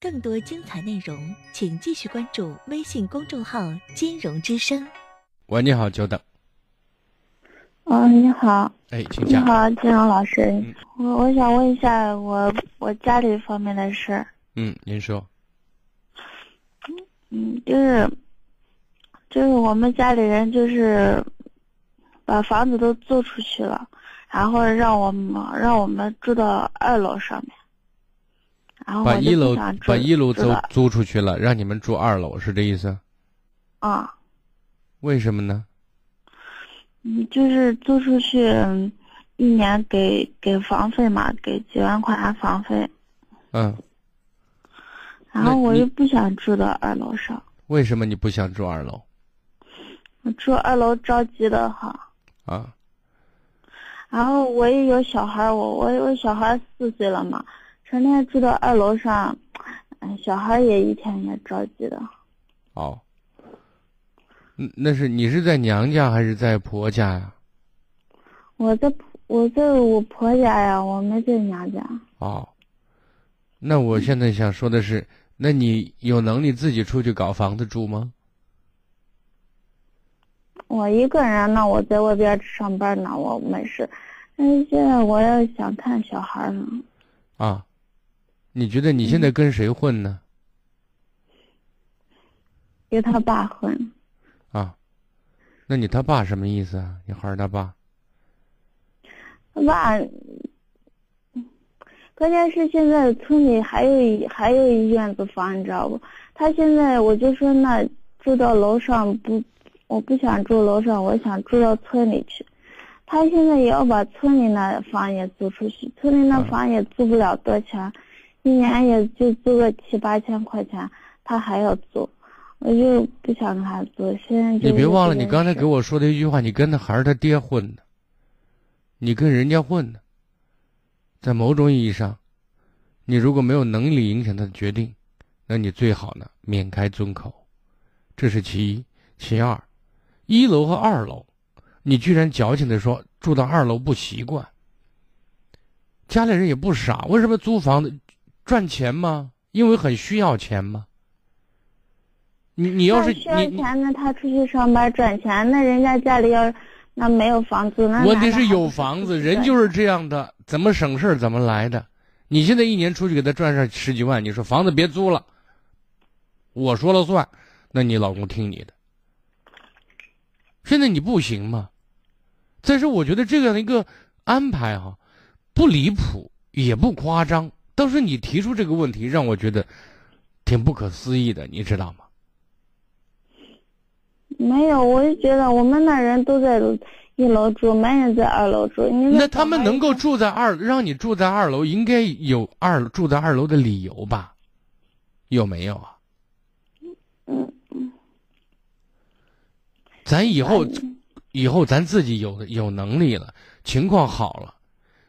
更多精彩内容，请继续关注微信公众号“金融之声”。喂，你好，久等。哦，你好，哎，请讲。你好，金融老师，嗯我我想问一下我我家里方面的事儿，嗯，您说。嗯，就是就是我们家里人就是把房子都租出去了，然后让我们让我们住到二楼上面，然后把一楼把一楼租租出去了，让你们住二楼，是这意思？啊，为什么呢？嗯，就是租出去，嗯一年给给房费嘛，给几万块钱房费，嗯，然后我又不想住到二楼上。为什么你不想住二楼我住二楼着急的哈，啊？然后我也有小孩儿，我我有小孩四岁了嘛，成天住到二楼上，嗯，小孩也一天也着急的。哦，嗯，那是你是在娘家还是在婆家呀？我在我在我婆家呀，我没在娘家。哦，那我现在想说的是，那你有能力自己出去搞房子住吗？我一个人呢，我在外边上班呢，我没事。但是现在我要想看小孩呢，啊，你觉得你现在跟谁混呢？跟他爸混。啊，那你他爸什么意思啊？你孩儿他爸？他爸，关键是现在村里还有一还有一院子房，你知道不？他现在我就说那住到楼上不，我不想住楼上，我想住到村里去。他现在也要把村里那房也租出去，村里那嗯房也租不了多钱，一年也就租个七八千块钱，他还要租，我就不想跟他租。现在你别忘了，你刚才给我说的一句话，你跟他孩儿他爹混的，你跟人家混的。在某种意义上，你如果没有能力影响他的决定，那你最好呢免开尊口，这是其一。其二，一楼和二楼，你居然矫情的说住到二楼不习惯。家里人也不傻，为什么租房子赚钱吗？因为很需要钱吗？你你要是那需要钱，那他出去上班赚钱，那人家家里要那没有房子，那问题是有房子，人就是这样的，怎么省事儿怎么来的。你现在一年出去给他赚上十几万，你说房子别租了，我说了算，那你老公听你的。现在你不行吗？再说，我觉得这样的一个安排哈、不离谱也不夸张，倒是你提出这个问题，让我觉得挺不可思议的，你知道吗？没有，我就觉得我们那人都在一楼住，没人在二楼住。那他们能够住在二，让你住在二楼，应该有二住在二楼的理由吧？有没有啊？嗯嗯，咱以后哎以后咱自己有有能力了，情况好了，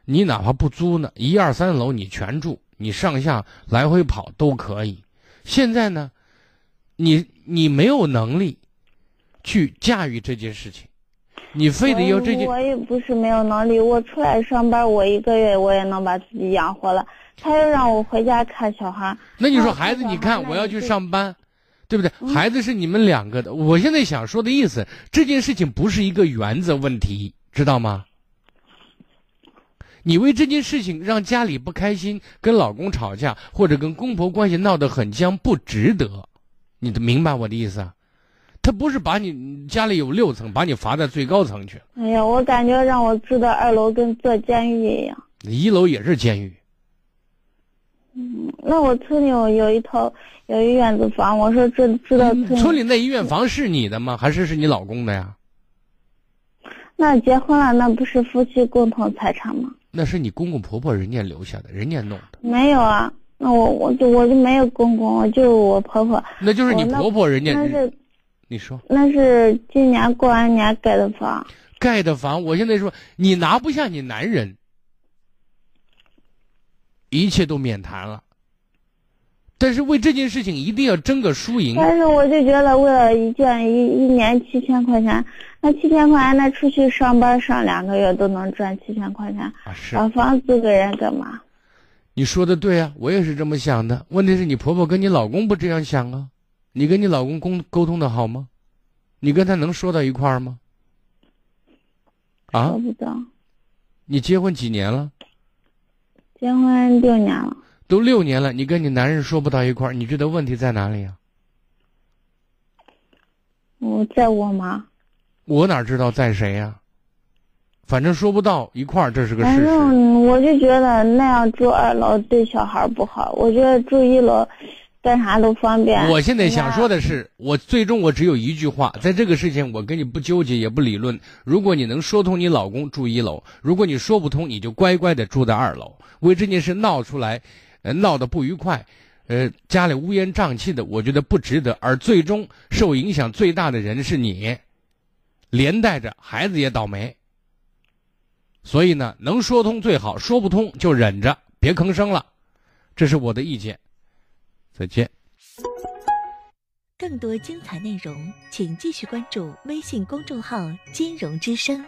你哪怕不租呢，一二三楼你全住，你上下来回跑都可以。现在呢，你你没有能力去驾驭这件事情，你非得要这件我。也不是没有能力，我出来上班，我一个月我也能把自己养活了。他又让我回家看小孩，那你说孩子，你看我要去上班，对不对？嗯孩子是你们两个的。我现在想说的意思，这件事情不是一个原则问题，知道吗？你为这件事情让家里不开心，跟老公吵架，或者跟公婆关系闹得很僵，不值得。你的明白我的意思啊？他不是把你家里有六层，把你罚在最高层去了，哎呀，我感觉让我住到二楼跟坐监狱一样。一楼也是监狱。嗯，那我村里有有一套有一院子房，我说这住到村嗯村里那医院房是你的吗？还是是你老公的呀？那结婚了，那不是夫妻共同财产吗？那是你公公婆婆人家留下的，人家弄的。没有啊，那我我就我就没有公公，我就我婆婆。那就是你婆婆人家，那是你说那是今年过完年盖的房，盖的房，我现在说你拿不下你男人，一切都免谈了。但是为这件事情一定要争个输赢。但是我就觉得为了一件一一年七千块钱，那七千块钱那出去上班上两个月都能赚七千块钱，啊，是把房租给人干嘛？你说的对啊，我也是这么想的。问题是你婆婆跟你老公不这样想啊？你跟你老公沟沟通的好吗？你跟他能说到一块儿吗？啊说？不到，你结婚几年了？结婚六年了，都六年了，你跟你男人说不到一块儿，你觉得问题在哪里啊？我在我妈，我哪知道在谁呀、反正说不到一块儿，这是个事实。正我就觉得那样住二楼对小孩不好，我觉得住一楼干啥都方便。我现在想说，的是，我最终我只有一句话，在这个事情我跟你不纠结也不理论。如果你能说通你老公住一楼，如果你说不通，你就乖乖的住在二楼。为这件事闹出来，呃，闹得不愉快，呃，家里乌烟瘴气的，我觉得不值得。而最终受影响最大的人是你，连带着孩子也倒霉。所以呢，能说通最好，说不通就忍着，别吭声了。这是我的意见。再见。更多精彩内容，请继续关注微信公众号“金融之声”。